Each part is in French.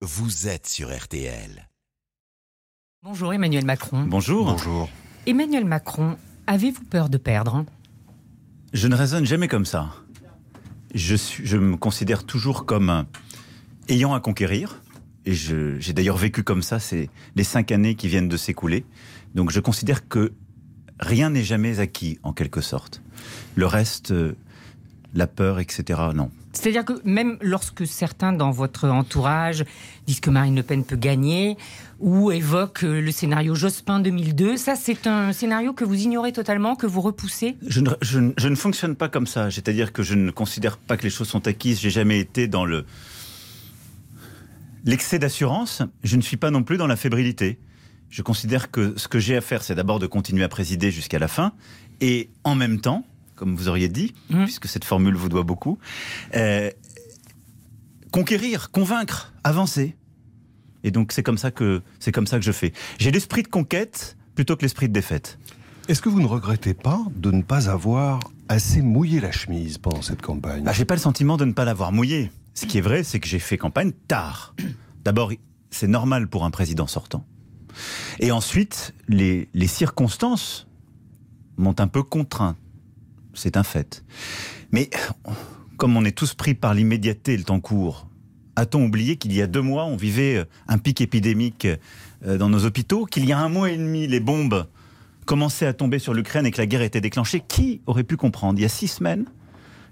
vous êtes sur RTL. Bonjour Emmanuel Macron. Bonjour. Bonjour. Emmanuel Macron, avez-vous peur de perdre? Je ne raisonne jamais comme ça. Je, suis, je me considère toujours comme ayant à conquérir. Et j'ai d'ailleurs vécu comme ça c'est les cinq années qui viennent de s'écouler. Donc je considère que rien n'est jamais acquis, en quelque sorte. Le reste, euh, la peur, etc., non. C'est-à-dire que même lorsque certains dans votre entourage disent que Marine Le Pen peut gagner ou évoquent euh, le scénario Jospin 2002, ça c'est un scénario que vous ignorez totalement, que vous repoussez? Je ne, je ne- je ne fonctionne pas comme ça. C'est-à-dire que je ne considère pas que les choses sont acquises. J'ai jamais été dans le l'excès d'assurance. Je ne suis pas non plus dans la fébrilité. Je considère que ce que j'ai à faire, c'est d'abord de continuer à présider jusqu'à la fin, et en même temps, comme vous auriez dit, Mhm. puisque cette formule vous doit beaucoup, euh, conquérir, convaincre, avancer. Et donc c'est comme ça que c'est comme ça que je fais. J'ai l'esprit de conquête plutôt que l'esprit de défaite. Est-ce que vous ne regrettez pas de ne pas avoir assez mouillé la chemise pendant cette campagne? Bah, j'ai pas le sentiment de ne pas l'avoir mouillé. Ce qui est vrai, c'est que j'ai fait campagne tard. D'abord, c'est normal pour un président sortant. Et ensuite, les, les circonstances m'ont un peu contraint. C'est un fait. Mais comme on est tous pris par l'immédiateté et le temps court, a-t-on oublié qu'il y a deux mois, on vivait un pic épidémique euh, dans nos hôpitaux, qu'il y a un mois et demi, les bombes commençaient à tomber sur l'Ukraine et que la guerre était déclenchée? Qui aurait pu comprendre, il y a six semaines,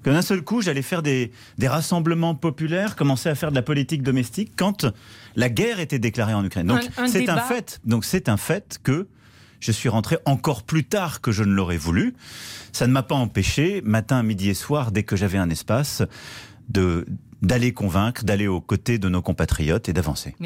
que d'un seul coup, j'allais faire des, des rassemblements populaires, commencer à faire de la politique domestique quand la guerre était déclarée en Ukraine. Donc c'est un fait. Donc c'est un fait que je suis rentré encore plus tard que je ne l'aurais voulu. Ça ne m'a pas empêché, matin, midi et soir, dès que j'avais un espace, d'aller convaincre, d'aller aux côtés de nos compatriotes et d'avancer.